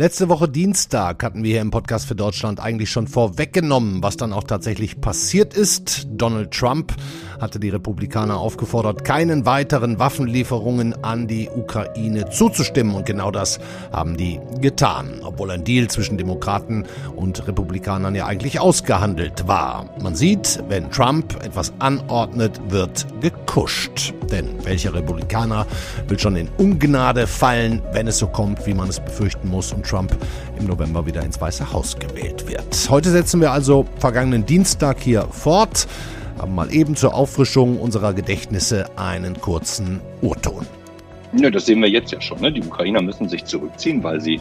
Letzte Woche Dienstag hatten wir hier im Podcast für Deutschland eigentlich schon vorweggenommen, was dann auch tatsächlich passiert ist. Donald Trump hatte die Republikaner aufgefordert, keinen weiteren Waffenlieferungen an die Ukraine zuzustimmen. Und genau das haben die getan, obwohl ein Deal zwischen Demokraten und Republikanern ja eigentlich ausgehandelt war. Man sieht, wenn Trump etwas anordnet, wird gekuscht. Denn welcher Republikaner will schon in Ungnade fallen, wenn es so kommt, wie man es befürchten muss und Trump im November wieder ins Weiße Haus gewählt wird. Heute setzen wir also vergangenen Dienstag hier fort, haben mal eben zur Auffrischung unserer Gedächtnisse einen kurzen Urton. Ja, das sehen wir jetzt ja schon. Ne? Die Ukrainer müssen sich zurückziehen, weil sie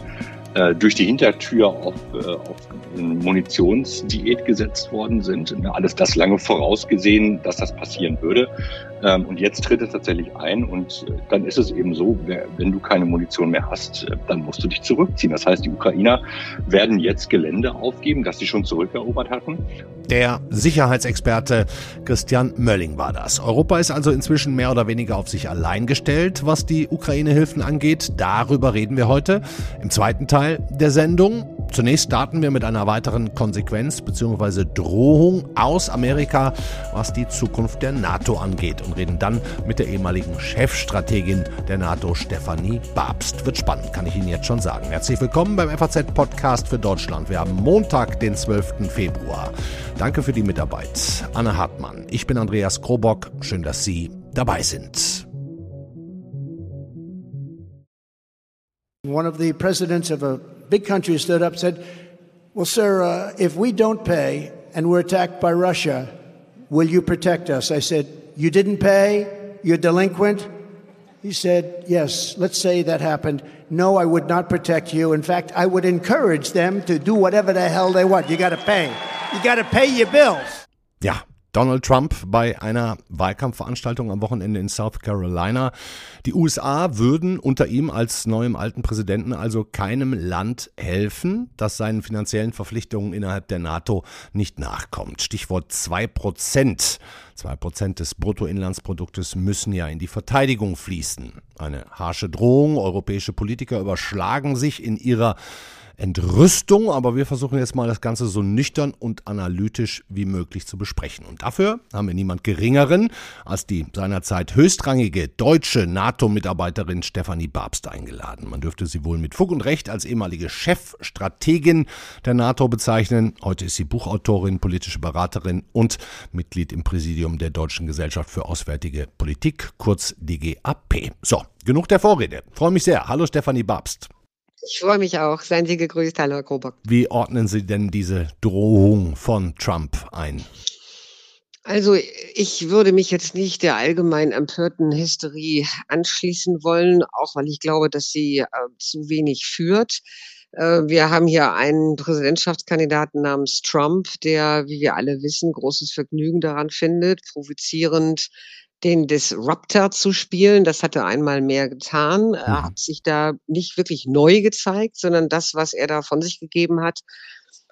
äh, durch die Hintertür auf, äh, auf Munitionsdiät gesetzt worden sind. Alles das lange vorausgesehen, dass das passieren würde. Ähm, und jetzt tritt es tatsächlich ein und äh, dann ist es eben so, wenn du keine Munition mehr hast, äh, dann musst du dich zurückziehen. Das heißt, die Ukrainer werden jetzt Gelände aufgeben, das sie schon zurückerobert hatten. Der Sicherheitsexperte Christian Mölling war das. Europa ist also inzwischen mehr oder weniger auf sich allein gestellt, was die Ukraine-Hilfen angeht. Darüber reden wir heute im zweiten Teil der Sendung. Zunächst starten wir mit einer weiteren Konsequenz bzw. Drohung aus Amerika, was die Zukunft der NATO angeht und reden dann mit der ehemaligen Chefstrategin der NATO, Stefanie Babst. Wird spannend, kann ich Ihnen jetzt schon sagen. Herzlich willkommen beim FAZ-Podcast für Deutschland. Wir haben Montag, den 12. Februar. Danke für die Mitarbeit. Anne Hartmann. Ich bin Andreas Krobock. Schön, dass Sie dabei sind. One of the presidents of a big country stood up and said, Well, sir, uh, if we don't pay and we're attacked by Russia, will you protect us? I said, You didn't pay? You're delinquent? He said, Yes, let's say that happened. No, I would not protect you. In fact, I would encourage them to do whatever the hell they want. You got to pay. You got to pay your bills. Ja, Donald Trump bei einer Wahlkampfveranstaltung am Wochenende in South Carolina. Die USA würden unter ihm als neuem alten Präsidenten also keinem Land helfen, das seinen finanziellen Verpflichtungen innerhalb der NATO nicht nachkommt. Stichwort 2 Prozent. 2 Prozent des Bruttoinlandsproduktes müssen ja in die Verteidigung fließen. Eine harsche Drohung. Europäische Politiker überschlagen sich in ihrer Entrüstung, aber wir versuchen jetzt mal das Ganze so nüchtern und analytisch wie möglich zu besprechen. Und dafür haben wir niemand Geringeren als die seinerzeit höchstrangige deutsche NATO-Mitarbeiterin Stefanie Babst eingeladen. Man dürfte sie wohl mit Fug und Recht als ehemalige Chefstrategin der NATO bezeichnen. Heute ist sie Buchautorin, politische Beraterin und Mitglied im Präsidium der Deutschen Gesellschaft für Auswärtige Politik, kurz DGAP. So, genug der Vorrede. Freue mich sehr. Hallo Stefanie Babst. Ich freue mich auch. Seien Sie gegrüßt, hallo Herr Krobock. Wie ordnen Sie denn diese Drohung von Trump ein? Also ich würde mich jetzt nicht der allgemein empörten Hysterie anschließen wollen, auch weil ich glaube, dass sie äh, zu wenig führt. Äh, wir haben hier einen Präsidentschaftskandidaten namens Trump, der, wie wir alle wissen, großes Vergnügen daran findet, provozierend den Disruptor zu spielen. Das hat er einmal mehr getan. Er mhm. hat sich da nicht wirklich neu gezeigt, sondern das, was er da von sich gegeben hat,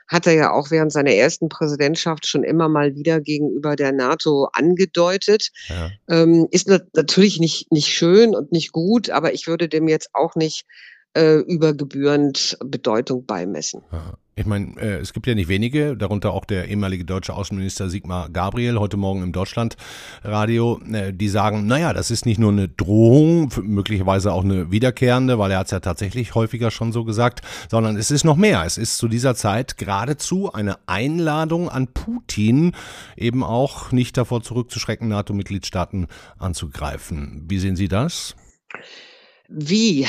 hat er ja auch während seiner ersten Präsidentschaft schon immer mal wieder gegenüber der NATO angedeutet. Ja. Ähm, ist natürlich nicht, nicht schön und nicht gut, aber ich würde dem jetzt auch nicht äh, übergebührend Bedeutung beimessen. Aha. Ich meine, äh, es gibt ja nicht wenige, darunter auch der ehemalige deutsche Außenminister Sigmar Gabriel, heute Morgen im Deutschlandradio, äh, die sagen, naja, das ist nicht nur eine Drohung, möglicherweise auch eine wiederkehrende, weil er hat es ja tatsächlich häufiger schon so gesagt, sondern es ist noch mehr. Es ist zu dieser Zeit geradezu eine Einladung an Putin, eben auch nicht davor zurückzuschrecken, NATO-Mitgliedstaaten anzugreifen. Wie sehen Sie das? Wie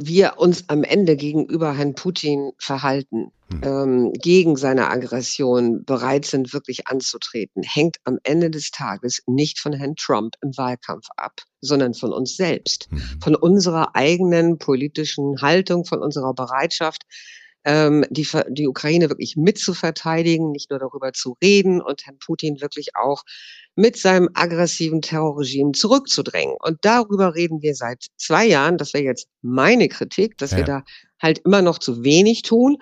wir uns am Ende gegenüber Herrn Putin verhalten, hm. ähm, gegen seine Aggression bereit sind, wirklich anzutreten, hängt am Ende des Tages nicht von Herrn Trump im Wahlkampf ab, sondern von uns selbst, hm. von unserer eigenen politischen Haltung, von unserer Bereitschaft, ähm, die, die Ukraine wirklich mitzuverteidigen, nicht nur darüber zu reden und Herrn Putin wirklich auch mit seinem aggressiven Terrorregime zurückzudrängen. Und darüber reden wir seit zwei Jahren. Das wäre jetzt meine Kritik, dass ja. wir da halt immer noch zu wenig tun.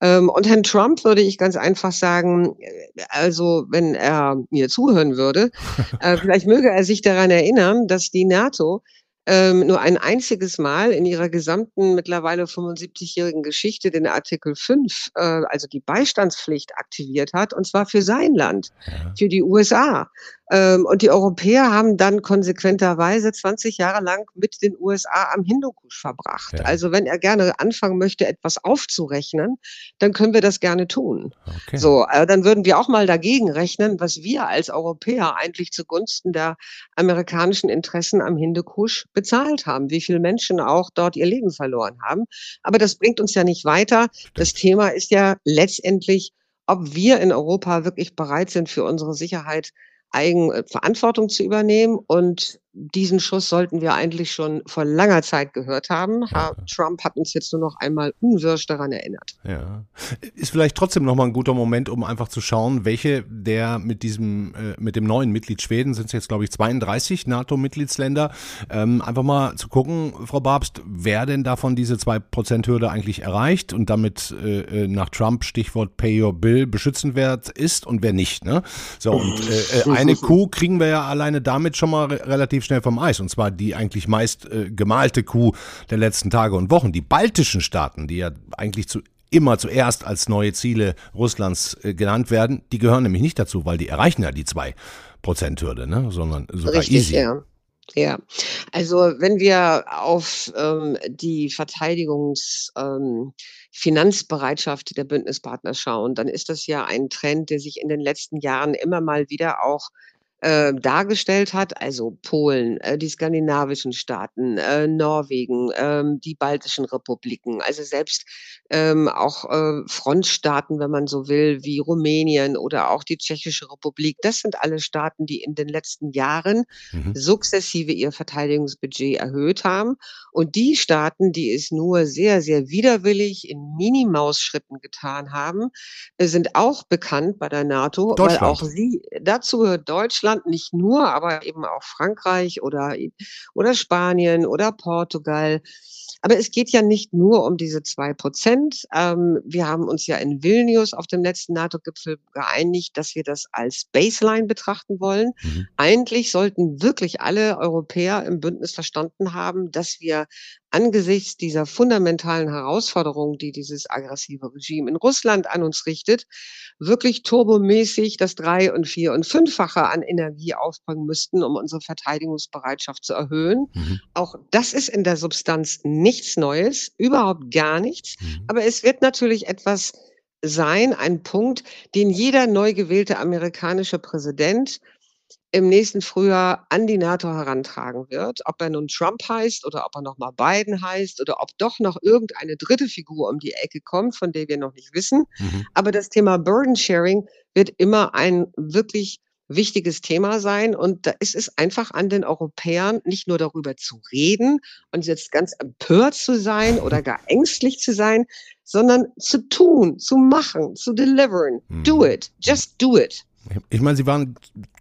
Ähm, und Herrn Trump würde ich ganz einfach sagen, äh, also wenn er mir zuhören würde, äh, vielleicht möge er sich daran erinnern, dass die NATO ähm, nur ein einziges Mal in ihrer gesamten mittlerweile 75-jährigen Geschichte den Artikel 5, äh, also die Beistandspflicht aktiviert hat, und zwar für sein Land, ja. für die USA. Ähm, und die Europäer haben dann konsequenterweise 20 Jahre lang mit den USA am Hindukusch verbracht. Ja. Also wenn er gerne anfangen möchte, etwas aufzurechnen, dann können wir das gerne tun. Okay. So, äh, dann würden wir auch mal dagegen rechnen, was wir als Europäer eigentlich zugunsten der amerikanischen Interessen am Hindukusch bezahlt haben, wie viele Menschen auch dort ihr Leben verloren haben. Aber das bringt uns ja nicht weiter. Das Thema ist ja letztendlich, ob wir in Europa wirklich bereit sind, für unsere Sicherheit Eigenverantwortung äh, zu übernehmen. Und diesen Schuss sollten wir eigentlich schon vor langer Zeit gehört haben. Herr Trump hat uns jetzt nur noch einmal unwirsch daran erinnert. Ja. Ist vielleicht trotzdem nochmal ein guter Moment, um einfach zu schauen, welche der mit diesem, äh, mit dem neuen Mitglied Schweden, sind es jetzt glaube ich 32 NATO-Mitgliedsländer, ähm, einfach mal zu gucken, Frau Babst, wer denn davon diese 2%-Hürde eigentlich erreicht und damit äh, äh, nach Trump Stichwort Pay Your Bill beschützenwert ist und wer nicht. Ne? So, und äh, äh eine Kuh kriegen wir ja alleine damit schon mal relativ schnell vom Eis. Und zwar die eigentlich meist äh, gemalte Kuh der letzten Tage und Wochen. Die baltischen Staaten, die ja eigentlich zu immer zuerst als neue Ziele Russlands äh, genannt werden, die gehören nämlich nicht dazu, weil die erreichen ja die 2%-Hürde, ne? sondern sogar Richtig, easy. Ja. Ja, also wenn wir auf ähm, die Verteidigungsfinanzbereitschaft ähm, der Bündnispartner schauen, dann ist das ja ein Trend, der sich in den letzten Jahren immer mal wieder auch äh, dargestellt hat, also Polen, äh, die skandinavischen Staaten, äh, Norwegen, ähm, die baltischen Republiken, also selbst ähm, auch äh, Frontstaaten, wenn man so will, wie Rumänien oder auch die Tschechische Republik. Das sind alle Staaten, die in den letzten Jahren mhm. sukzessive ihr Verteidigungsbudget erhöht haben. Und die Staaten, die es nur sehr, sehr widerwillig in Minimausschritten getan haben, äh, sind auch bekannt bei der NATO, weil auch sie, dazu gehört Deutschland, Deutschland, nicht nur, aber eben auch Frankreich oder, oder Spanien oder Portugal. Aber es geht ja nicht nur um diese zwei Prozent. Ähm, wir haben uns ja in Vilnius auf dem letzten NATO-Gipfel geeinigt, dass wir das als Baseline betrachten wollen. Mhm. Eigentlich sollten wirklich alle Europäer im Bündnis verstanden haben, dass wir angesichts dieser fundamentalen Herausforderungen, die dieses aggressive Regime in Russland an uns richtet, wirklich turbomäßig das drei- und vier- und fünffache an Energie aufbringen müssten, um unsere Verteidigungsbereitschaft zu erhöhen. Mhm. Auch das ist in der Substanz nichts Neues, überhaupt gar nichts. Mhm. Aber es wird natürlich etwas sein, ein Punkt, den jeder neu gewählte amerikanische Präsident im nächsten Frühjahr an die NATO herantragen wird. Ob er nun Trump heißt oder ob er nochmal Biden heißt oder ob doch noch irgendeine dritte Figur um die Ecke kommt, von der wir noch nicht wissen. Mhm. Aber das Thema Burden Sharing wird immer ein wirklich wichtiges Thema sein. Und da ist es einfach an den Europäern, nicht nur darüber zu reden und jetzt ganz empört zu sein oder gar ängstlich zu sein, sondern zu tun, zu machen, zu deliveren. Do mhm. it. Just do it. Ich meine, Sie waren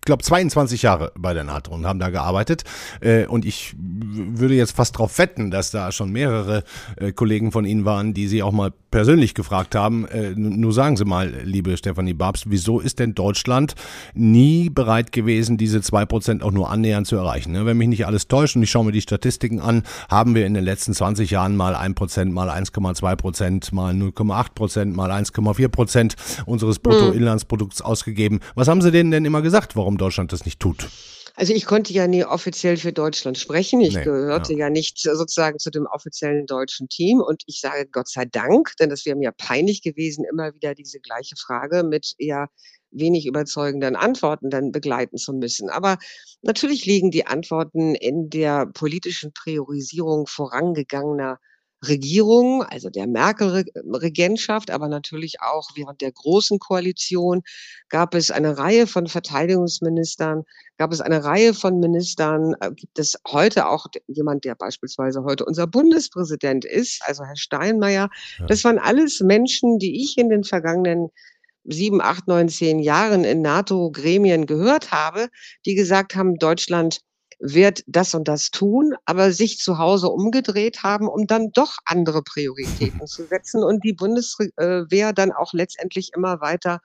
glaube 22 Jahre bei der NATO und haben da gearbeitet. Äh, und ich würde jetzt fast darauf wetten, dass da schon mehrere äh, Kollegen von Ihnen waren, die Sie auch mal persönlich gefragt haben. Äh, nur sagen Sie mal, liebe Stefanie Babst, wieso ist denn Deutschland nie bereit gewesen, diese zwei Prozent auch nur annähernd zu erreichen? Ne? Wenn mich nicht alles täuscht und ich schaue mir die Statistiken an, haben wir in den letzten 20 Jahren mal ein Prozent, mal 1,2 Prozent, mal 0,8 Prozent, mal 1,4 Prozent unseres Bruttoinlandsprodukts ausgegeben. Was haben Sie denen denn immer gesagt, warum Deutschland das nicht tut? Also ich konnte ja nie offiziell für Deutschland sprechen. Ich nee, gehörte ja. ja. nicht sozusagen zu dem offiziellen deutschen Team. Und ich sage Gott sei Dank, denn das wäre mir peinlich gewesen, immer wieder diese gleiche Frage mit eher wenig überzeugenden Antworten dann begleiten zu müssen. Aber natürlich liegen die Antworten in der politischen Priorisierung vorangegangener Regierung, also der Merkel-Regentschaft, aber natürlich auch während der Großen Koalition gab es eine Reihe von Verteidigungsministern, gab es eine Reihe von Ministern, äh, gibt es heute auch jemand, der beispielsweise heute unser Bundespräsident ist, also Herr Steinmeier. Ja. Das waren alles Menschen, die ich in den vergangenen sieben, acht, neun, zehn Jahren in NATO-Gremien gehört habe, die gesagt haben, Deutschland wird das und das tun, aber sich zu Hause umgedreht haben, um dann doch andere Prioritäten zu setzen und die Bundeswehr dann auch letztendlich immer weiter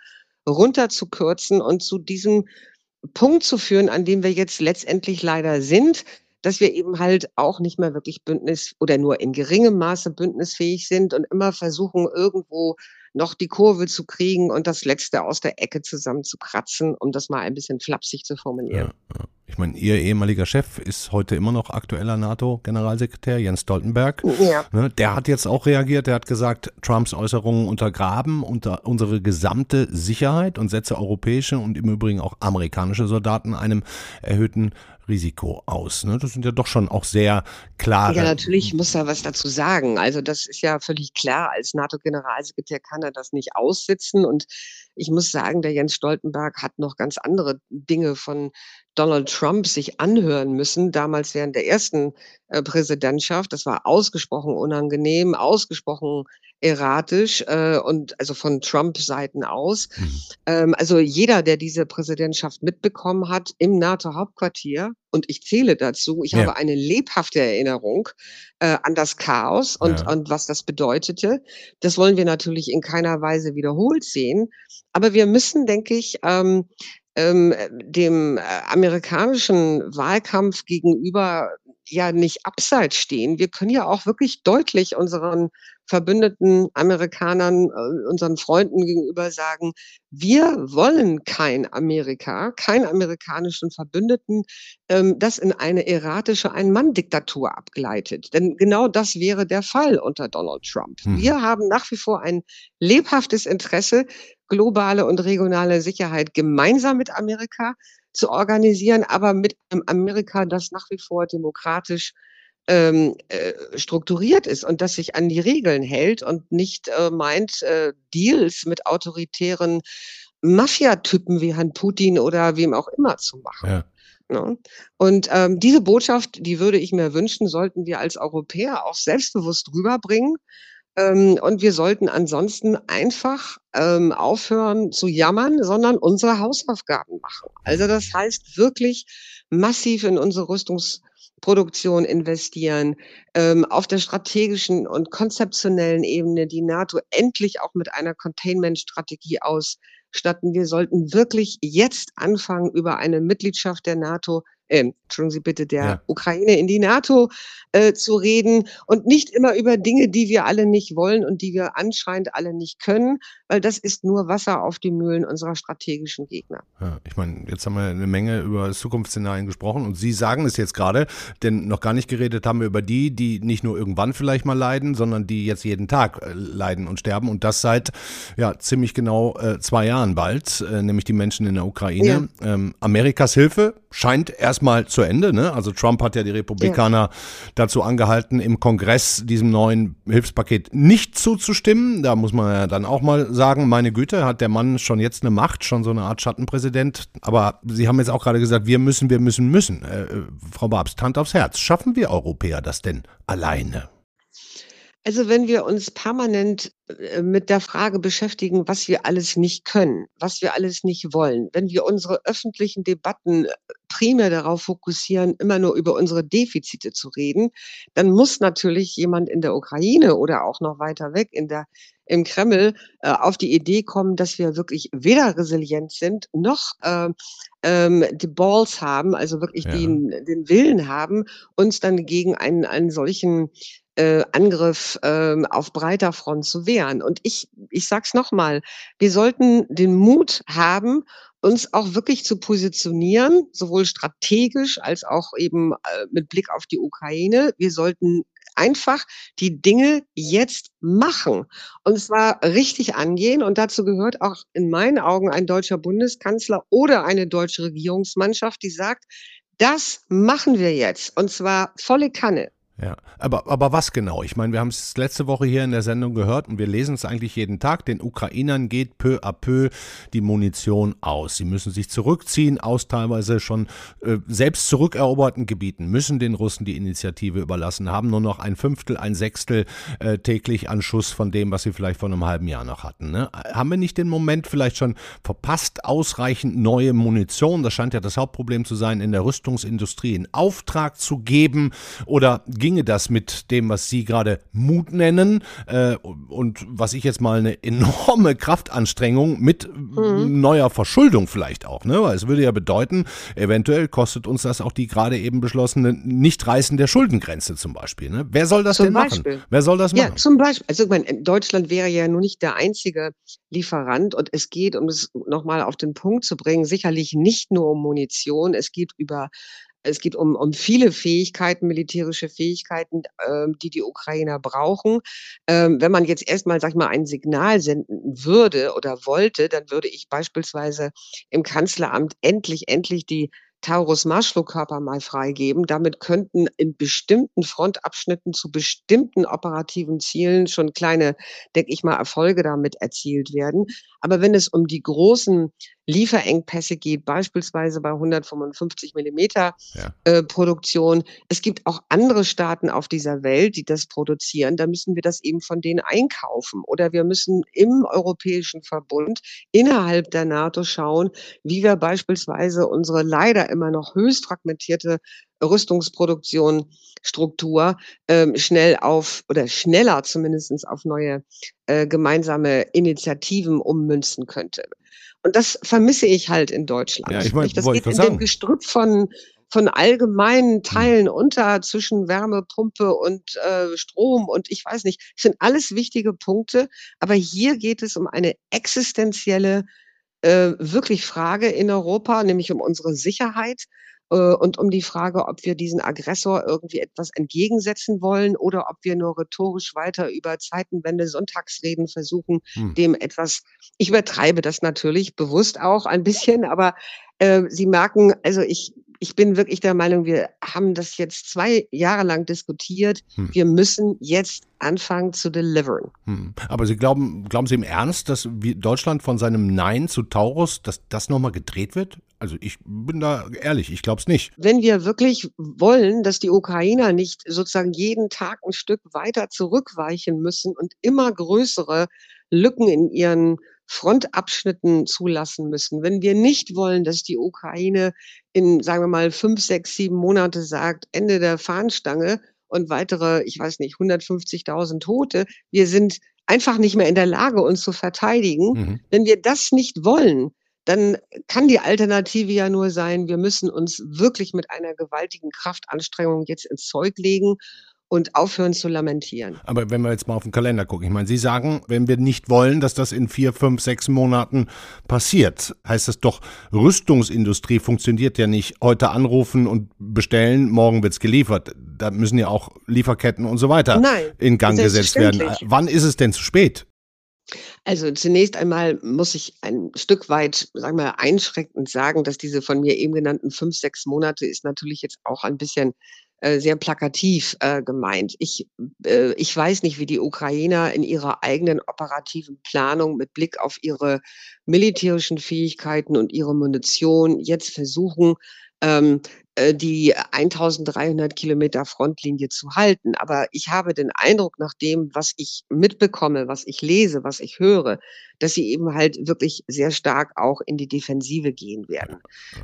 runterzukürzen und zu diesem Punkt zu führen, an dem wir jetzt letztendlich leider sind, dass wir eben halt auch nicht mehr wirklich bündnis oder nur in geringem Maße bündnisfähig sind und immer versuchen, irgendwo noch die Kurve zu kriegen und das Letzte aus der Ecke zusammenzukratzen, um das mal ein bisschen flapsig zu formulieren. Ja, ja. Ich meine, Ihr ehemaliger Chef ist heute immer noch aktueller NATO-Generalsekretär, Jens Stoltenberg. Ja. Ne, der hat jetzt auch reagiert, der hat gesagt, Trumps Äußerungen untergraben unter unsere gesamte Sicherheit und setze europäische und im Übrigen auch amerikanische Soldaten einem erhöhten Risiko aus. Ne? Das sind ja doch schon auch sehr klare. Ja, natürlich muss er was dazu sagen. Also das ist ja völlig klar. Als NATO-Generalsekretär kann er das nicht aussitzen. Und ich muss sagen, der Jens Stoltenberg hat noch ganz andere Dinge von Donald Trump sich anhören müssen, damals während der ersten äh, Präsidentschaft. Das war ausgesprochen unangenehm, ausgesprochen erratisch äh, und also von Trump-Seiten aus. Mhm. Ähm, also jeder, der diese Präsidentschaft mitbekommen hat im NATO-Hauptquartier, und ich zähle dazu, ich ja. habe eine lebhafte Erinnerung äh, an das Chaos und, ja. und was das bedeutete. Das wollen wir natürlich in keiner Weise wiederholt sehen. Aber wir müssen, denke ich, ähm, ähm, dem äh, amerikanischen Wahlkampf gegenüber ja nicht abseits stehen. Wir können ja auch wirklich deutlich unseren verbündeten Amerikanern, äh, unseren Freunden gegenüber sagen, wir wollen kein Amerika, keinen amerikanischen Verbündeten, ähm, das in eine erratische Ein-Mann-Diktatur abgleitet. Denn genau das wäre der Fall unter Donald Trump. Hm. Wir haben nach wie vor ein lebhaftes Interesse, globale und regionale Sicherheit gemeinsam mit Amerika zu organisieren, aber mit einem Amerika, das nach wie vor demokratisch ähm, äh, strukturiert ist und das sich an die Regeln hält und nicht äh, meint, äh, Deals mit autoritären Mafiatypen wie Herrn Putin oder wem auch immer zu machen. Ja. Ne? Und ähm, diese Botschaft, die würde ich mir wünschen, sollten wir als Europäer auch selbstbewusst rüberbringen. Ähm, und wir sollten ansonsten einfach ähm, aufhören zu jammern, sondern unsere Hausaufgaben machen. Also das heißt wirklich massiv in unsere Rüstungsproduktion investieren, ähm, auf der strategischen und konzeptionellen Ebene die NATO endlich auch mit einer Containment-Strategie ausstatten. Wir sollten wirklich jetzt anfangen, über eine Mitgliedschaft der NATO äh, Entschuldigen Sie bitte, der ja. Ukraine in die NATO äh, zu reden und nicht immer über Dinge, die wir alle nicht wollen und die wir anscheinend alle nicht können, weil das ist nur Wasser auf die Mühlen unserer strategischen Gegner. Ja, ich meine, jetzt haben wir eine Menge über Zukunftsszenarien gesprochen und Sie sagen es jetzt gerade, denn noch gar nicht geredet haben wir über die, die nicht nur irgendwann vielleicht mal leiden, sondern die jetzt jeden Tag äh, leiden und sterben und das seit ja ziemlich genau äh, zwei Jahren bald, äh, nämlich die Menschen in der Ukraine. Ja. Ähm, Amerikas Hilfe scheint erstmal zu Ende. Ne? Also Trump hat ja die Republikaner ja. dazu angehalten, im Kongress diesem neuen Hilfspaket nicht zuzustimmen. Da muss man ja dann auch mal sagen, meine Güte, hat der Mann schon jetzt eine Macht, schon so eine Art Schattenpräsident. Aber Sie haben jetzt auch gerade gesagt, wir müssen, wir müssen, müssen. Äh, äh Frau Babs, Hand aufs Herz. Schaffen wir Europäer das denn alleine? Also wenn wir uns permanent äh, mit der Frage beschäftigen, was wir alles nicht können, was wir alles nicht wollen, wenn wir unsere öffentlichen Debatten äh, primär darauf fokussieren, immer nur über unsere Defizite zu reden, dann muss natürlich jemand in der Ukraine oder auch noch weiter weg in der im Kreml äh, auf die Idee kommen, dass wir wirklich weder resilient sind noch äh, ähm, die Balls haben, also wirklich ja. den, den Willen haben, uns dann gegen einen, einen solchen äh, Angriff äh, auf breiter Front zu wehren. Und ich, ich sag's nochmal, wir sollten den Mut haben, uns auch wirklich zu positionieren, sowohl strategisch als auch eben äh, mit Blick auf die Ukraine. Wir sollten einfach die Dinge jetzt machen und zwar richtig angehen. Und dazu gehört auch in meinen Augen ein deutscher Bundeskanzler oder eine deutsche Regierungsmannschaft, die sagt, das machen wir jetzt und zwar volle Kanne. Ja, aber, aber was genau? Ich meine, wir haben es letzte Woche hier in der Sendung gehört und wir lesen es eigentlich jeden Tag. Den Ukrainern geht peu à peu die Munition aus. Sie müssen sich zurückziehen aus teilweise schon äh, selbst zurückeroberten Gebieten, müssen den Russen die Initiative überlassen, haben nur noch ein Fünftel, ein Sechstel äh, täglich an Schuss von dem, was sie vielleicht vor einem halben Jahr noch hatten. Ne? Haben wir nicht den Moment vielleicht schon verpasst, ausreichend neue Munition, das scheint ja das Hauptproblem zu sein, in der Rüstungsindustrie in Auftrag zu geben oder ginge das mit dem, was Sie gerade Mut nennen äh, und was ich jetzt mal eine enorme Kraftanstrengung mit mhm. neuer Verschuldung vielleicht auch, ne? Weil es würde ja bedeuten, eventuell kostet uns das auch die gerade eben beschlossene Nichtreißen der Schuldengrenze zum Beispiel. Ne? Wer soll das zum denn Beispiel. machen? Wer soll das machen? Ja, zum Beispiel. Also ich meine, Deutschland wäre ja nun nicht der einzige Lieferant und es geht, um es nochmal auf den Punkt zu bringen, sicherlich nicht nur um Munition, es geht über es geht um, um viele Fähigkeiten, militärische Fähigkeiten, äh, die die Ukrainer brauchen. Ähm, wenn man jetzt erstmal, sag ich mal, ein Signal senden würde oder wollte, dann würde ich beispielsweise im Kanzleramt endlich, endlich die Taurus-Marschflugkörper mal freigeben. Damit könnten in bestimmten Frontabschnitten zu bestimmten operativen Zielen schon kleine, denke ich mal, Erfolge damit erzielt werden. Aber wenn es um die großen Lieferengpässe geht, beispielsweise bei 155 Millimeter ja. äh, Produktion. Es gibt auch andere Staaten auf dieser Welt, die das produzieren. Da müssen wir das eben von denen einkaufen. Oder wir müssen im Europäischen Verbund innerhalb der NATO schauen, wie wir beispielsweise unsere leider immer noch höchst fragmentierte Rüstungsproduktion, Struktur ähm, schnell auf oder schneller zumindestens auf neue äh, gemeinsame Initiativen ummünzen könnte. Und das vermisse ich halt in Deutschland. Ja, ich mein, das geht in sagen. dem Gestrüpp von von allgemeinen hm. Teilen unter zwischen Wärmepumpe und äh, Strom und ich weiß nicht, das sind alles wichtige Punkte, aber hier geht es um eine existenzielle äh, wirklich Frage in Europa, nämlich um unsere Sicherheit und um die Frage, ob wir diesen Aggressor irgendwie etwas entgegensetzen wollen oder ob wir nur rhetorisch weiter über Zeitenwende, Sonntagsreden versuchen, hm. dem etwas, ich übertreibe das natürlich bewusst auch ein bisschen, aber äh, Sie merken, also ich, ich bin wirklich der Meinung, wir haben das jetzt zwei Jahre lang diskutiert. Hm. Wir müssen jetzt anfangen zu deliveren. Hm. Aber Sie glauben, glauben Sie im Ernst, dass Deutschland von seinem Nein zu Taurus, dass das nochmal gedreht wird? Also ich bin da ehrlich, ich glaube es nicht. Wenn wir wirklich wollen, dass die Ukrainer nicht sozusagen jeden Tag ein Stück weiter zurückweichen müssen und immer größere Lücken in ihren Frontabschnitten zulassen müssen, wenn wir nicht wollen, dass die Ukraine in, sagen wir mal, fünf, sechs, sieben Monate sagt, Ende der Fahnenstange und weitere, ich weiß nicht, 150.000 Tote, wir sind einfach nicht mehr in der Lage, uns zu verteidigen. Mhm. Wenn wir das nicht wollen, dann kann die Alternative ja nur sein, wir müssen uns wirklich mit einer gewaltigen Kraftanstrengung jetzt ins Zeug legen und aufhören zu lamentieren. Aber wenn wir jetzt mal auf den Kalender gucken, ich meine, Sie sagen, wenn wir nicht wollen, dass das in vier, fünf, sechs Monaten passiert, heißt das doch, Rüstungsindustrie funktioniert ja nicht. Heute anrufen und bestellen, morgen wird's geliefert. Da müssen ja auch Lieferketten und so weiter Nein, in Gang gesetzt werden. Wann ist es denn zu spät? Also zunächst einmal muss ich ein Stück weit, sagen wir, einschränkend sagen, dass diese von mir eben genannten fünf, sechs Monate ist natürlich jetzt auch ein bisschen äh, sehr plakativ äh, gemeint. Ich, äh, ich weiß nicht, wie die Ukrainer in ihrer eigenen operativen Planung mit Blick auf ihre militärischen Fähigkeiten und ihre Munition jetzt versuchen, ähm, äh, die 1300 Kilometer Frontlinie zu halten. Aber ich habe den Eindruck, nach dem, was ich mitbekomme, was ich lese, was ich höre, dass sie eben halt wirklich sehr stark auch in die Defensive gehen werden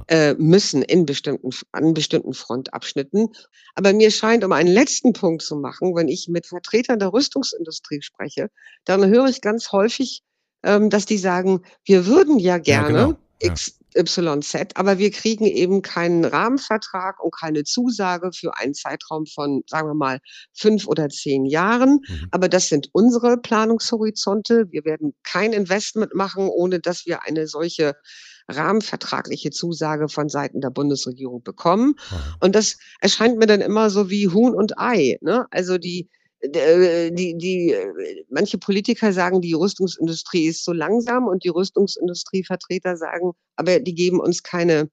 äh, müssen in bestimmten, an bestimmten Frontabschnitten. Aber mir scheint, um einen letzten Punkt zu machen, wenn ich mit Vertretern der Rüstungsindustrie spreche, dann höre ich ganz häufig, ähm, dass die sagen, wir würden ja gerne ja, genau. ja. XYZ, aber wir kriegen eben keinen Rahmenvertrag und keine Zusage für einen Zeitraum von, sagen wir mal, fünf oder zehn Jahren. Mhm. Aber das sind unsere Planungshorizonte. Wir werden kein Investment machen, ohne dass wir eine solche rahmenvertragliche Zusage von Seiten der Bundesregierung bekommen. Und das erscheint mir dann immer so wie Huhn und Ei. Ne? Also die, die, die, äh, manche Politiker sagen, die Rüstungsindustrie ist so langsam und die Rüstungsindustrievertreter sagen, aber die geben uns keine,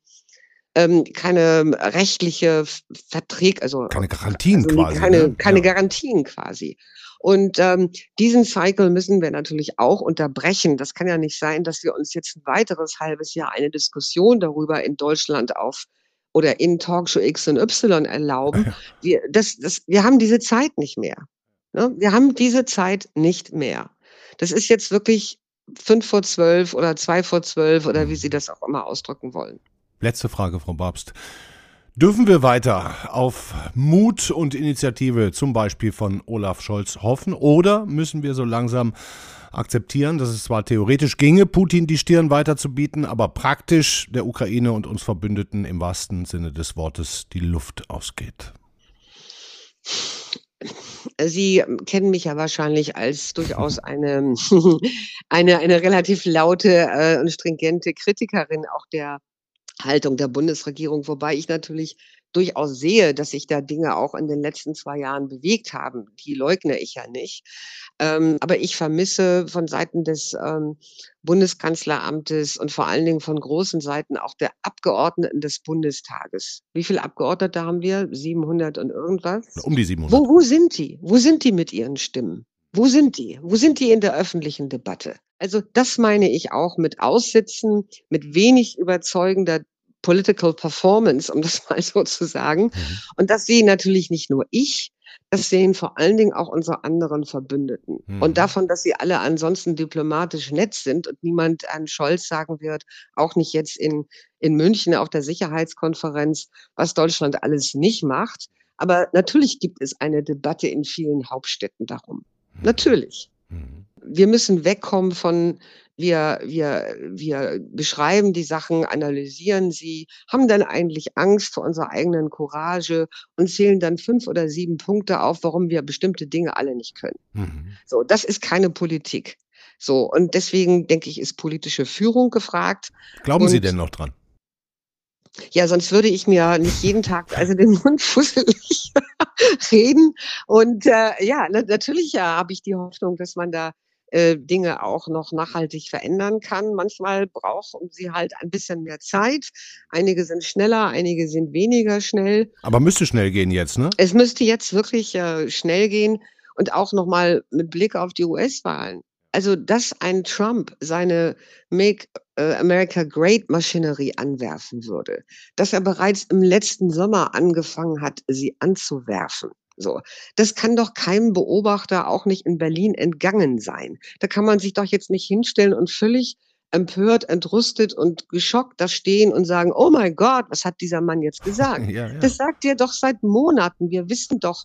ähm, keine rechtliche Verträge, also keine Garantien also quasi. Keine, ne? keine ja. Garantien quasi. Und ähm, diesen Cycle müssen wir natürlich auch unterbrechen. Das kann ja nicht sein, dass wir uns jetzt ein weiteres halbes Jahr eine Diskussion darüber in Deutschland auf oder in Talkshow X und Y erlauben. Wir, das, das, wir haben diese Zeit nicht mehr. Ne? Wir haben diese Zeit nicht mehr. Das ist jetzt wirklich fünf vor zwölf oder zwei vor zwölf oder wie Sie das auch immer ausdrücken wollen. Letzte Frage, Frau Babst. Dürfen wir weiter auf Mut und Initiative zum Beispiel von Olaf Scholz hoffen oder müssen wir so langsam akzeptieren, dass es zwar theoretisch ginge, Putin die Stirn weiterzubieten, aber praktisch der Ukraine und uns Verbündeten im wahrsten Sinne des Wortes die Luft ausgeht? Sie kennen mich ja wahrscheinlich als durchaus eine, eine, eine relativ laute äh, und stringente Kritikerin auch der Haltung der Bundesregierung, wobei ich natürlich durchaus sehe, dass sich da Dinge auch in den letzten zwei Jahren bewegt haben. Die leugne ich ja nicht. Ähm, aber ich vermisse von Seiten des ähm, Bundeskanzleramtes und vor allen Dingen von großen Seiten auch der Abgeordneten des Bundestages. Wie viele Abgeordnete haben wir? 700 und irgendwas? Um die 700. Wo, wo sind die? Wo sind die mit ihren Stimmen? Wo sind die? Wo sind die in der öffentlichen Debatte? Also das meine ich auch mit Aussitzen, mit wenig überzeugender Political Performance, um das mal so zu sagen. Mhm. Und das sehen natürlich nicht nur ich, das sehen vor allen Dingen auch unsere anderen Verbündeten. Mhm. Und davon, dass sie alle ansonsten diplomatisch nett sind und niemand an Scholz sagen wird, auch nicht jetzt in, in München auf der Sicherheitskonferenz, was Deutschland alles nicht macht. Aber natürlich gibt es eine Debatte in vielen Hauptstädten darum. Mhm. Natürlich. Mhm. Wir müssen wegkommen von wir, wir, wir beschreiben die Sachen, analysieren sie, haben dann eigentlich Angst vor unserer eigenen Courage und zählen dann fünf oder sieben Punkte auf, warum wir bestimmte Dinge alle nicht können. Mhm. So, das ist keine Politik. So, und deswegen denke ich, ist politische Führung gefragt. Glauben und Sie denn noch dran? Ja, sonst würde ich mir nicht jeden Tag also den Mund fusselig reden. Und äh, ja, natürlich ja, habe ich die Hoffnung, dass man da äh, Dinge auch noch nachhaltig verändern kann. Manchmal brauchen sie halt ein bisschen mehr Zeit. Einige sind schneller, einige sind weniger schnell. Aber müsste schnell gehen jetzt, ne? Es müsste jetzt wirklich äh, schnell gehen und auch nochmal mit Blick auf die US-Wahlen. Also, dass ein Trump seine Make äh, America Great Maschinerie anwerfen würde, dass er bereits im letzten Sommer angefangen hat, sie anzuwerfen so. Das kann doch keinem Beobachter auch nicht in Berlin entgangen sein. Da kann man sich doch jetzt nicht hinstellen und völlig empört, entrüstet und geschockt da stehen und sagen, oh mein Gott, was hat dieser Mann jetzt gesagt? Ja, ja. Das sagt ihr doch seit Monaten. Wir wissen doch,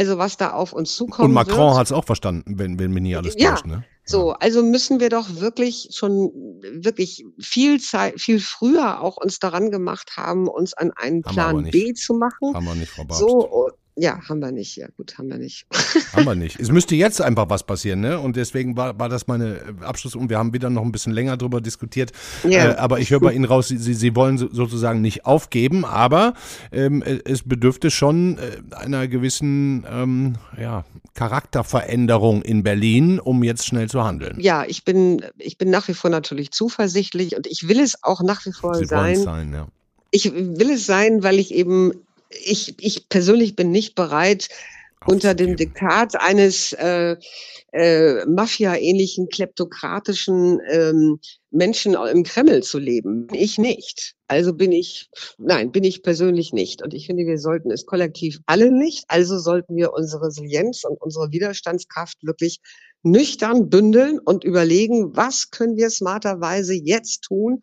also was da auf uns zukommt. Und Macron hat es auch verstanden, wenn, wenn mir nie alles ja. täuscht, ne? So, also müssen wir doch wirklich schon wirklich viel Zeit, viel früher auch uns daran gemacht haben, uns an einen haben Plan B zu machen. Haben wir nicht, Frau Babst. So, ja, haben wir nicht. Ja, gut, haben wir nicht. haben wir nicht. Es müsste jetzt einfach was passieren, ne? Und deswegen war, war das meine äh, Abschluss. Und wir haben wieder noch ein bisschen länger drüber diskutiert. Ja. Äh, aber ich höre bei Ihnen raus, Sie, Sie wollen sozusagen nicht aufgeben, aber ähm, äh, es bedürfte schon äh, einer gewissen ähm, ja, Charakterveränderung in Berlin, um jetzt schnell zu handeln. Ja, ich bin, ich bin nach wie vor natürlich zuversichtlich und ich will es auch nach wie vor Sie sein. sein ja. Ich will es sein, weil ich eben ich, ich persönlich bin nicht bereit, unter dem Diktat eines äh, äh, Mafia-ähnlichen kleptokratischen ähm, Menschen im Kreml zu leben. Ich nicht. Also bin ich, nein, bin ich persönlich nicht. Und ich finde, wir sollten es kollektiv alle nicht. Also sollten wir unsere Resilienz und unsere Widerstandskraft wirklich nüchtern bündeln und überlegen, was können wir smarterweise jetzt tun,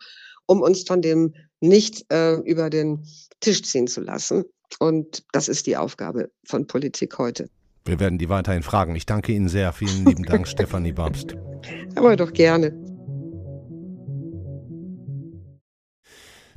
um uns von dem nicht äh, über den Tisch ziehen zu lassen. Und das ist die Aufgabe von Politik heute. Wir werden die weiterhin fragen. Ich danke Ihnen sehr. Vielen lieben Dank, Stefanie Babst. Aber doch gerne.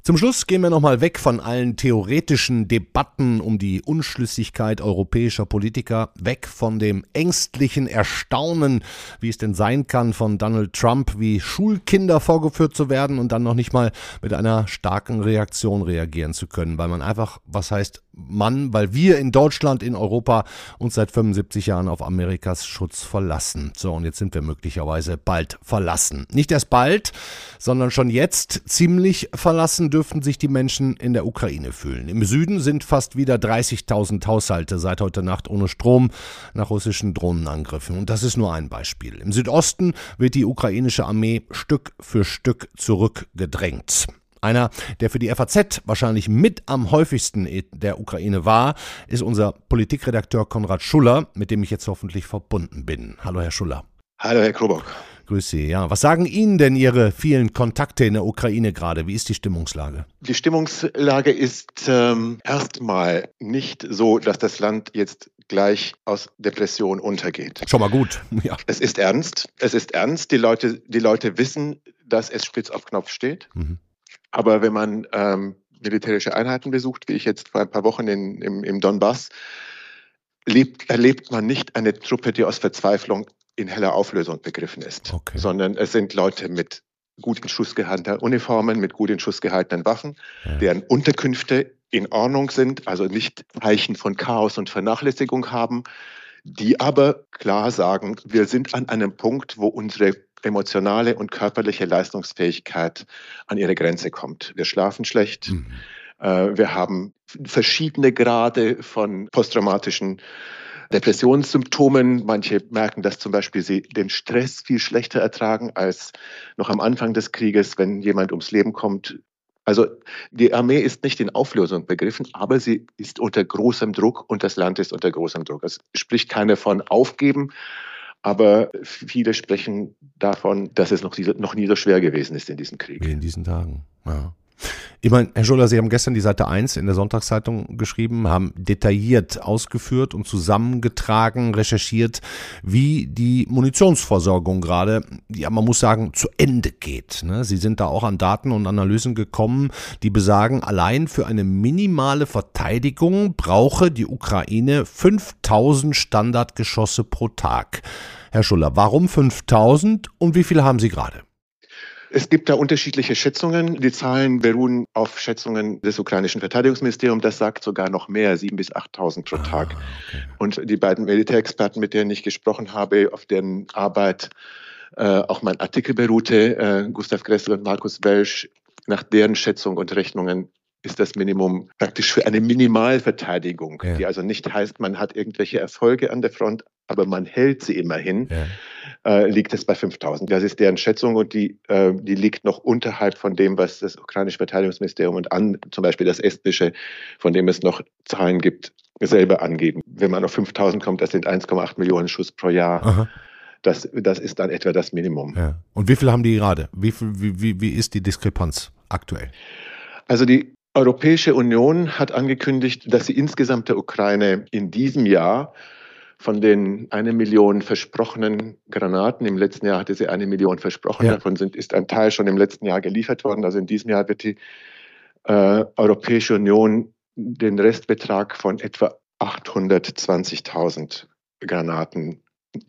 Zum Schluss gehen wir nochmal weg von allen theoretischen Debatten um die Unschlüssigkeit europäischer Politiker, weg von dem ängstlichen Erstaunen, wie es denn sein kann, von Donald Trump wie Schulkinder vorgeführt zu werden und dann noch nicht mal mit einer starken Reaktion reagieren zu können, weil man einfach, was heißt Mann, weil wir in Deutschland, in Europa uns seit 75 Jahren auf Amerikas Schutz verlassen. So, und jetzt sind wir möglicherweise bald verlassen. Nicht erst bald, sondern schon jetzt ziemlich verlassen dürften sich die Menschen in der Ukraine fühlen. Im Süden sind fast wieder 30.000 Haushalte seit heute Nacht ohne Strom nach russischen Drohnenangriffen. Und das ist nur ein Beispiel. Im Südosten wird die ukrainische Armee Stück für Stück zurückgedrängt. Einer, der für die FAZ wahrscheinlich mit am häufigsten der Ukraine war, ist unser Politikredakteur Konrad Schuller, mit dem ich jetzt hoffentlich verbunden bin. Hallo, Herr Schuller. Hallo, Herr Krobock. grüße Sie. Ja, was sagen Ihnen denn Ihre vielen Kontakte in der Ukraine gerade? Wie ist die Stimmungslage? Die Stimmungslage ist ähm, erstmal nicht so, dass das Land jetzt gleich aus Depression untergeht. Schon mal gut. Ja. Es ist ernst. Es ist ernst. Die Leute, die Leute wissen, dass es spitz auf Knopf steht. Mhm. Aber wenn man ähm, militärische Einheiten besucht, wie ich jetzt vor ein paar Wochen in, im, im Donbass, lebt, erlebt man nicht eine Truppe, die aus Verzweiflung in heller Auflösung begriffen ist, okay. sondern es sind Leute mit gut in Schuss Uniformen, mit gut in Schuss gehaltenen Waffen, ja. deren Unterkünfte in Ordnung sind, also nicht Zeichen von Chaos und Vernachlässigung haben, die aber klar sagen, wir sind an einem Punkt, wo unsere emotionale und körperliche Leistungsfähigkeit an ihre Grenze kommt. Wir schlafen schlecht. Mhm. Äh, wir haben verschiedene Grade von posttraumatischen Depressionssymptomen. Manche merken, dass zum Beispiel sie den Stress viel schlechter ertragen als noch am Anfang des Krieges, wenn jemand ums Leben kommt. Also die Armee ist nicht in Auflösung begriffen, aber sie ist unter großem Druck und das Land ist unter großem Druck. Es spricht keiner von Aufgeben, aber viele sprechen davon, dass es noch, noch nie so schwer gewesen ist in diesem Krieg. Wie in diesen Tagen, ja. Ich meine, Herr Schuller, Sie haben gestern die Seite 1 in der Sonntagszeitung geschrieben, haben detailliert ausgeführt und zusammengetragen, recherchiert, wie die Munitionsversorgung gerade, ja, man muss sagen, zu Ende geht. Ne? Sie sind da auch an Daten und Analysen gekommen, die besagen, allein für eine minimale Verteidigung brauche die Ukraine 5000 Standardgeschosse pro Tag. Herr Schuller, warum 5000 und wie viele haben Sie gerade? Es gibt da unterschiedliche Schätzungen. Die Zahlen beruhen auf Schätzungen des ukrainischen Verteidigungsministeriums. Das sagt sogar noch mehr, 7.000 bis 8.000 pro Tag. Ah, okay. Und die beiden Militärexperten, mit denen ich gesprochen habe, auf deren Arbeit äh, auch mein Artikel beruhte, äh, Gustav Gressel und Markus Welsch, nach deren Schätzung und Rechnungen ist das Minimum praktisch für eine Minimalverteidigung, ja. die also nicht heißt, man hat irgendwelche Erfolge an der Front, aber man hält sie immerhin, ja. äh, liegt es bei 5000. Das ist deren Schätzung und die, äh, die liegt noch unterhalb von dem, was das ukrainische Verteidigungsministerium und an, zum Beispiel das estnische, von dem es noch Zahlen gibt, selber angeben. Wenn man auf 5000 kommt, das sind 1,8 Millionen Schuss pro Jahr. Aha. Das, das ist dann etwa das Minimum. Ja. Und wie viel haben die gerade? Wie, viel, wie, wie, wie ist die Diskrepanz aktuell? Also die Europäische Union hat angekündigt, dass sie insgesamt der Ukraine in diesem Jahr von den eine Million versprochenen Granaten, im letzten Jahr hatte sie eine Million versprochen, ja. davon sind, ist ein Teil schon im letzten Jahr geliefert worden. Also in diesem Jahr wird die äh, Europäische Union den Restbetrag von etwa 820.000 Granaten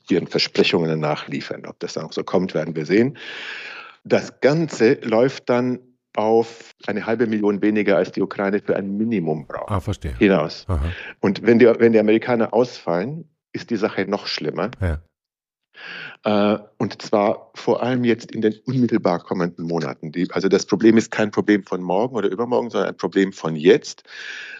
ihren Versprechungen nachliefern. Ob das dann auch so kommt, werden wir sehen. Das Ganze läuft dann auf eine halbe Million weniger als die Ukraine für ein Minimum braucht. Ah, verstehe. Hinaus. Aha. Und wenn die, wenn die Amerikaner ausfallen, ist die Sache noch schlimmer. Ja. Äh, und zwar vor allem jetzt in den unmittelbar kommenden Monaten. Die, also das Problem ist kein Problem von morgen oder übermorgen, sondern ein Problem von jetzt.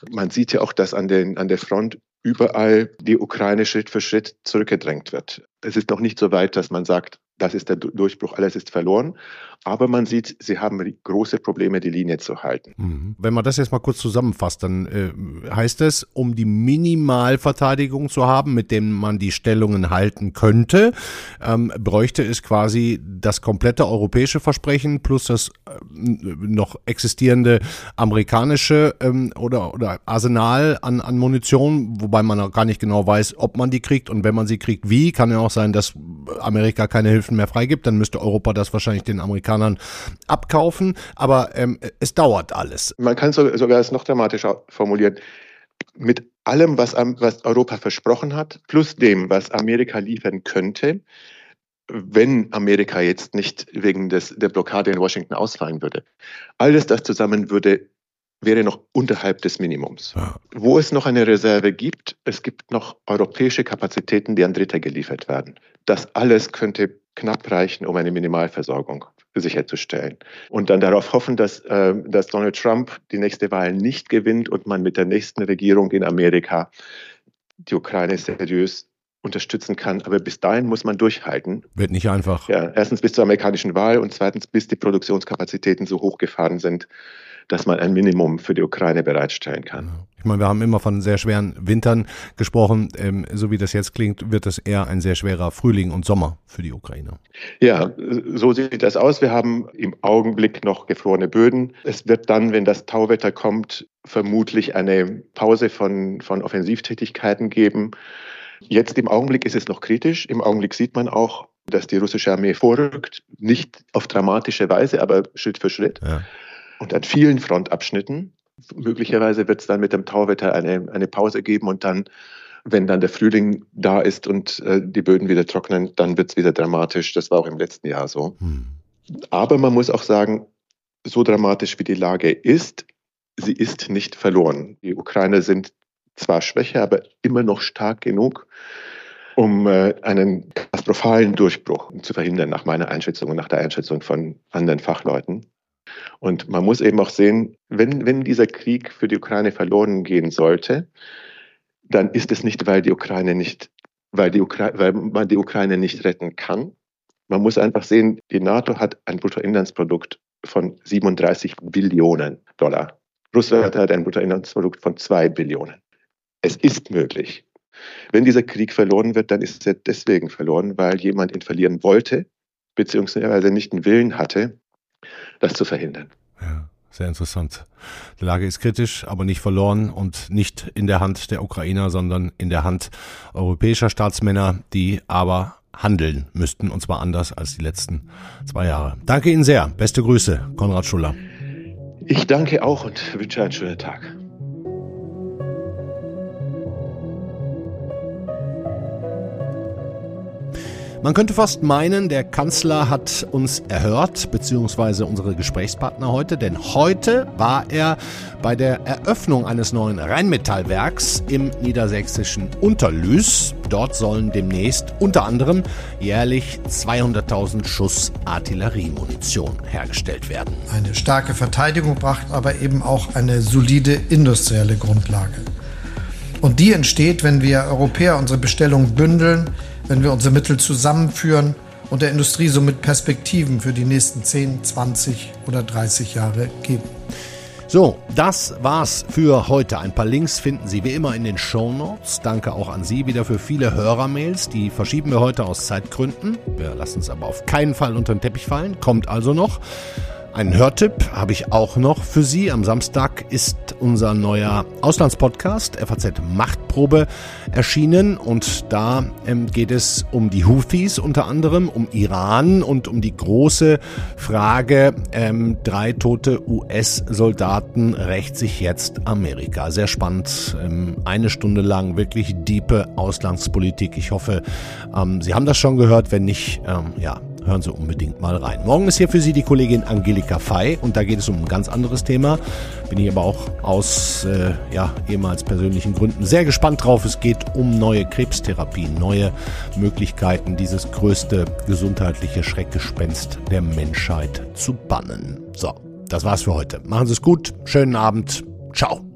Man sieht ja auch, dass an, den, an der Front überall die Ukraine Schritt für Schritt zurückgedrängt wird. Es ist noch nicht so weit, dass man sagt, das ist der Durchbruch, alles ist verloren. Aber man sieht, sie haben große Probleme, die Linie zu halten. Mhm. Wenn man das jetzt mal kurz zusammenfasst, dann äh, heißt es, um die Minimalverteidigung zu haben, mit dem man die Stellungen halten könnte, ähm, bräuchte es quasi das komplette europäische Versprechen plus das äh, noch existierende amerikanische ähm, oder, oder Arsenal an, an Munition, wobei man auch gar nicht genau weiß, ob man die kriegt und wenn man sie kriegt, wie. Kann ja auch sein, dass Amerika keine Hilfen mehr freigibt, dann müsste Europa das wahrscheinlich den Amerikanern abkaufen. Aber ähm, es dauert alles. Man kann sogar es noch dramatischer formulieren. Mit allem, was, was Europa versprochen hat, plus dem, was Amerika liefern könnte, wenn Amerika jetzt nicht wegen des, der Blockade in Washington ausfallen würde. Alles das zusammen würde wäre noch unterhalb des Minimums. Ja. Wo es noch eine Reserve gibt, es gibt noch europäische Kapazitäten, die an Dritte geliefert werden. Das alles könnte knapp reichen, um eine Minimalversorgung sicherzustellen. Und dann darauf hoffen, dass, äh, dass Donald Trump die nächste Wahl nicht gewinnt und man mit der nächsten Regierung in Amerika die Ukraine seriös unterstützen kann. Aber bis dahin muss man durchhalten. Wird nicht einfach. Ja, erstens bis zur amerikanischen Wahl und zweitens bis die Produktionskapazitäten so hochgefahren sind, dass man ein Minimum für die Ukraine bereitstellen kann. Ich meine, wir haben immer von sehr schweren Wintern gesprochen. Ähm, so wie das jetzt klingt, wird es eher ein sehr schwerer Frühling und Sommer für die Ukraine. Ja, so sieht das aus. Wir haben im Augenblick noch gefrorene Böden. Es wird dann, wenn das Tauwetter kommt, vermutlich eine Pause von, von Offensivtätigkeiten geben. Jetzt im Augenblick ist es noch kritisch. Im Augenblick sieht man auch, dass die russische Armee vorrückt. Nicht auf dramatische Weise, aber Schritt für Schritt. Ja und an vielen Frontabschnitten. Möglicherweise wird es dann mit dem Tauwetter eine, eine Pause geben und dann, wenn dann der Frühling da ist und äh, die Böden wieder trocknen, dann wird es wieder dramatisch. Das war auch im letzten Jahr so. Hm. Aber man muss auch sagen, so dramatisch wie die Lage ist, sie ist nicht verloren. Die Ukrainer sind zwar schwächer, aber immer noch stark genug, um äh, einen katastrophalen Durchbruch zu verhindern, nach meiner Einschätzung und nach der Einschätzung von anderen Fachleuten. Und man muss eben auch sehen, wenn, wenn dieser Krieg für die Ukraine verloren gehen sollte, dann ist es nicht, weil die Ukraine nicht, weil, die Ukra weil man die Ukraine nicht retten kann. Man muss einfach sehen, die NATO hat ein Bruttoinlandsprodukt von 37 Billionen Dollar. Russland hat ein Bruttoinlandsprodukt von 2 Billionen. Es ist möglich. Wenn dieser Krieg verloren wird, dann ist er deswegen verloren, weil jemand ihn verlieren wollte, beziehungsweise nicht den Willen hatte, das zu verhindern. Ja, sehr interessant. Die Lage ist kritisch, aber nicht verloren und nicht in der Hand der Ukrainer, sondern in der Hand europäischer Staatsmänner, die aber handeln müssten, und zwar anders als die letzten zwei Jahre. Danke Ihnen sehr. Beste Grüße, Konrad Schuller. Ich danke auch und wünsche einen schönen Tag. Man könnte fast meinen, der Kanzler hat uns erhört, beziehungsweise unsere Gesprächspartner heute, denn heute war er bei der Eröffnung eines neuen Rheinmetallwerks im niedersächsischen Unterlüß. Dort sollen demnächst unter anderem jährlich 200.000 Schuss Artilleriemunition hergestellt werden. Eine starke Verteidigung braucht aber eben auch eine solide industrielle Grundlage. Und die entsteht, wenn wir Europäer unsere Bestellungen bündeln, wenn wir unsere Mittel zusammenführen und der Industrie somit Perspektiven für die nächsten 10, 20 oder 30 Jahre geben. So, das war's für heute. Ein paar Links finden Sie wie immer in den Show Notes. Danke auch an Sie wieder für viele Hörermails. Die verschieben wir heute aus Zeitgründen. Wir lassen es aber auf keinen Fall unter den Teppich fallen. Kommt also noch. Einen Hörtipp habe ich auch noch für Sie. Am Samstag ist unser neuer Auslandspodcast FAZ Machtprobe erschienen und da ähm, geht es um die Houthis unter anderem, um Iran und um die große Frage, ähm, drei tote US-Soldaten rächt sich jetzt Amerika. Sehr spannend, ähm, eine Stunde lang wirklich diepe Auslandspolitik. Ich hoffe, ähm, Sie haben das schon gehört. Wenn nicht, ähm, ja, hören Sie unbedingt mal rein. Morgen ist hier für Sie die Kollegin Angelika Fey und da geht es um ein ganz anderes Thema. Bin ich aber auch aus äh, ja, ehemals persönlichen Gründen sehr gespannt drauf. Es geht um neue Krebstherapien, neue Möglichkeiten, dieses größte gesundheitliche Schreckgespenst der Menschheit zu bannen. So, das war's für heute. Machen Sie es gut, schönen Abend, ciao.